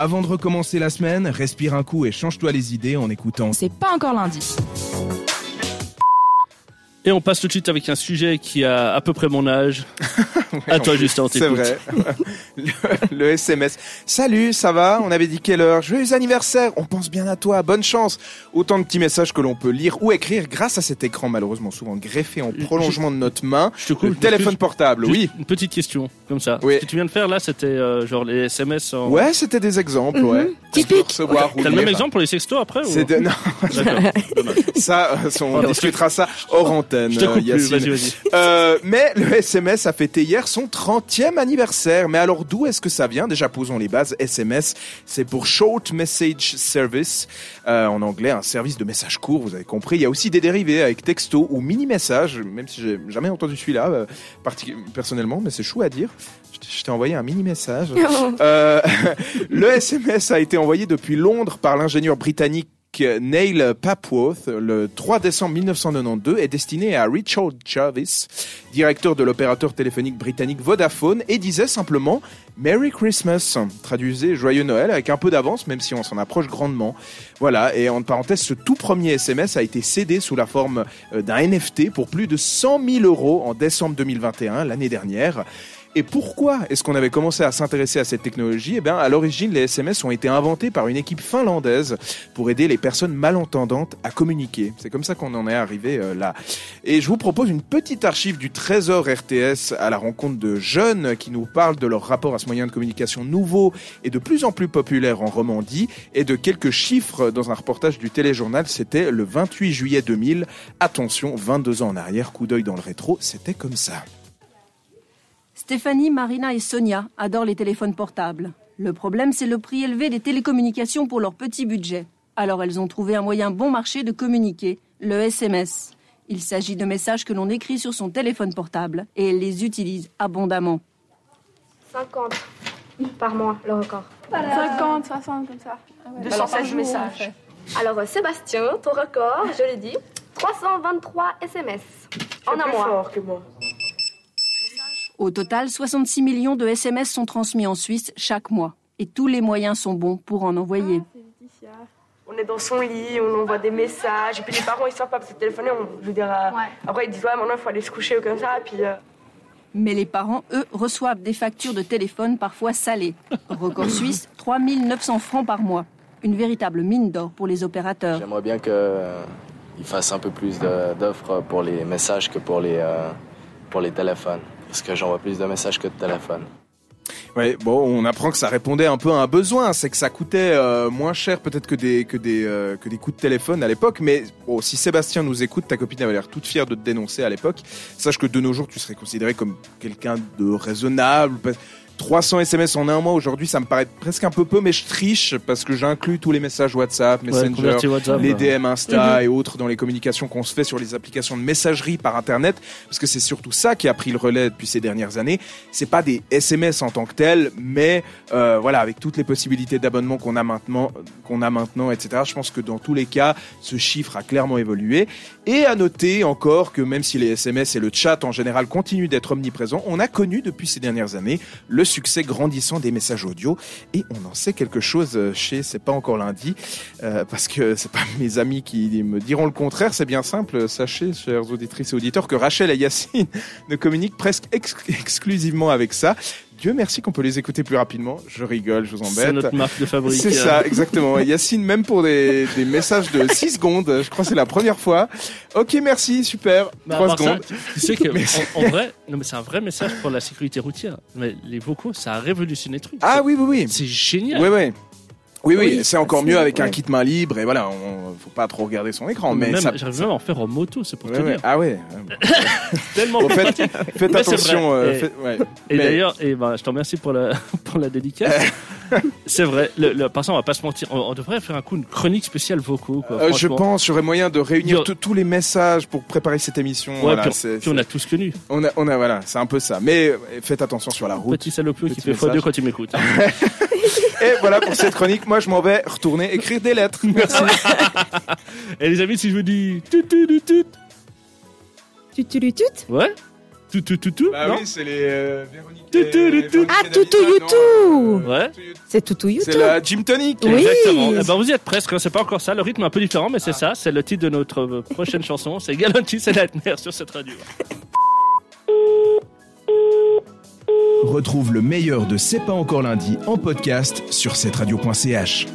Avant de recommencer la semaine, respire un coup et change-toi les idées en écoutant. C'est pas encore lundi. Et on passe tout de suite avec un sujet qui a à peu près mon âge. à toi, Justin, C'est vrai. Le, le SMS. Salut, ça va? On avait dit quelle heure? Joyeux anniversaire On pense bien à toi. Bonne chance. Autant de petits messages que l'on peut lire ou écrire grâce à cet écran malheureusement souvent greffé en prolongement de notre main. Je te coupe. Le téléphone portable, Juste oui. Une petite question, comme ça. Oui. Ce que tu viens de faire là, c'était euh, genre les SMS en. Ouais, c'était des exemples, ouais. Typique. Recevoir ou T'as le même exemple pour les sextos après ou... C'est de... Non, ça, euh, on discutera ça hors antenne. Je te coupe plus, Yacine. vas-y, vas-y. Euh, mais le SMS a fêté hier son 30e anniversaire. Mais alors d'où est-ce que ça vient? Déjà posons les bases. SMS, c'est pour Short Message Service. Euh, en anglais, un service de messages courts, vous avez compris. Il y a aussi des dérivés avec texto ou mini-message, même si j'ai jamais entendu celui-là euh, personnellement, mais c'est chou à dire. Je t'ai- Je t'ai envoyé un mini-message. Euh, le SMS a été envoyé depuis Londres par l'ingénieur britannique Neil Papworth le 3 décembre 1992 est destiné à Richard Jarvis, directeur de l'opérateur téléphonique britannique Vodafone, et disait simplement Merry Christmas, traduisez Joyeux Noël avec un peu d'avance, même si on s'en approche grandement. Voilà, et en parenthèse, ce tout premier SMS a été cédé sous la forme euh, d'un NFT pour plus de 100 000 euros en décembre 2021, l'année dernière. Et pourquoi est-ce qu'on avait commencé à s'intéresser à cette technologie? Eh bien, à l'origine, les SMS ont été inventés par une équipe finlandaise pour aider les personnes malentendantes à communiquer. C'est comme ça qu'on en est arrivé euh, là. Et je vous propose une petite archive du Trésor RTS à la rencontre de jeunes qui nous parlent de leur rapport à ce moyen de communication nouveau et de plus en plus populaire en Romandie et de quelques chiffres dans un reportage du téléjournal. C'était le 28 juillet 2000. Attention, 22 ans en arrière, coup d'œil dans le rétro, c'était comme ça. Stéphanie, Marina et Sonia adorent les téléphones portables. Le problème, c'est le prix élevé des télécommunications pour leur petit budget. Alors elles ont trouvé un moyen bon marché de communiquer, le SMS. Il s'agit de messages que l'on écrit sur son téléphone portable et elles les utilisent abondamment. 50 par mois, le record. 50, 60, comme ça. 216 messages. Alors, euh, Sébastien, ton record, je l'ai dit, 323 SMS en un mois. Au total, 66 millions de SMS sont transmis en Suisse chaque mois. Et tous les moyens sont bons pour en envoyer. On est dans son lit, on envoie des messages, et puis les parents ils savent pas parce que téléphoner, on, je veux dire, euh, après ils disent ouais maintenant il faut aller se coucher ou comme ça, et puis euh, Mais les parents, eux, reçoivent des factures de téléphone parfois salées. Record suisse, 3 900 francs par mois. Une véritable mine d'or pour les opérateurs. J'aimerais bien qu'ils fassent un peu plus d'offres pour les messages que pour les, euh, pour les téléphones. Parce que j'envoie plus de messages que de téléphones. Bon, on apprend que ça répondait un peu à un besoin, c'est que ça coûtait euh, moins cher peut-être que des que des euh, que des coups de téléphone à l'époque. Mais bon, si Sébastien nous écoute, ta copine avait l'air toute fière de te dénoncer à l'époque. Sache que de nos jours, tu serais considéré comme quelqu'un de raisonnable. 300 SMS en un mois aujourd'hui, ça me paraît presque un peu peu, mais je triche parce que j'inclus tous les messages WhatsApp, Messenger, WhatsApp, les. DM Insta et autres dans les communications qu'on se fait sur les applications de messagerie par Internet, parce que c'est surtout ça qui a pris le relais depuis ces dernières années. C'est pas des SMS en tant que tels, mais euh, voilà, avec toutes les possibilités d'abonnement qu'on a maintenant, qu'on a maintenant, etc. Je pense que dans tous les cas, ce chiffre a clairement évolué. Et à noter encore que même si les SMS et le chat en général continuent d'être omniprésents, on a connu depuis ces dernières années le succès grandissant des messages audio et on en sait quelque chose euh, chez c'est pas encore lundi euh, parce que c'est pas mes amis qui me diront le contraire, c'est bien simple. Sachez, chers auditrices et auditeurs, que Rachel et Yacine ne communiquent presque ex- exclusivement avec ça. Dieu merci qu'on peut les écouter plus rapidement. Je rigole, je vous C'est embête. notre marque de fabrique. C'est ça, exactement. Yacine, même pour des, des messages de 6 secondes, je crois que c'est la première fois. Ok, merci, super. À 3 part ça, secondes. tu, sais que en vrai, non mais c'est un vrai message pour la sécurité routière. Mais les vocaux, ça a révolutionné le truc. Ah oui, oui, oui. C'est génial. Oui, oui. Oui, oui, Oui, c'est encore mieux avec un kit main libre et voilà, on, faut pas trop regarder son écran. Mais ça, j'arrive même à en faire en moto, c'est pour Ouais, te ouais. dire. Ah ouais. Tellement Bon, faites, pratique. faites attention. euh, Et- faites- ouais. Et Mais- d'ailleurs, et ben, je te remercie pour la, pour la dédicace. c'est vrai. Le, le, par ça, on va pas se mentir. On, on devrait faire un coup une chronique spéciale vocaux. Quoi, Euh, je pense, j'aurais moyen de réunir Yo- tous- les messages pour préparer cette émission. Ouais, Voilà, puis, on a tous connu. on a, on a, voilà, c'est un peu ça. Mais euh, faites attention sur la route. Petit salopio qui fait message. x2 quand il m'écoute. Et voilà pour cette chronique. Moi, je m'en vais retourner écrire des lettres. Merci. Et les amis, si je vous dis tut tut ouais, Tout, tout, tout, tout. Bah non oui, c'est les euh, Véronique. Tout, tout, et- tout, tout. Ah, non, Youtou. Ouais. C'est Toutou C'est Youtou. la Gym Tonic. Oui. Exactement. Eh ben, vous y êtes presque, hein, c'est pas encore ça. Le rythme est un peu différent, mais c'est ça. C'est le titre de notre euh, prochaine chanson. C'est Galantis et Nightmare sur cette radio. Retrouve le meilleur de C'est pas encore lundi en podcast sur cette radio.ch.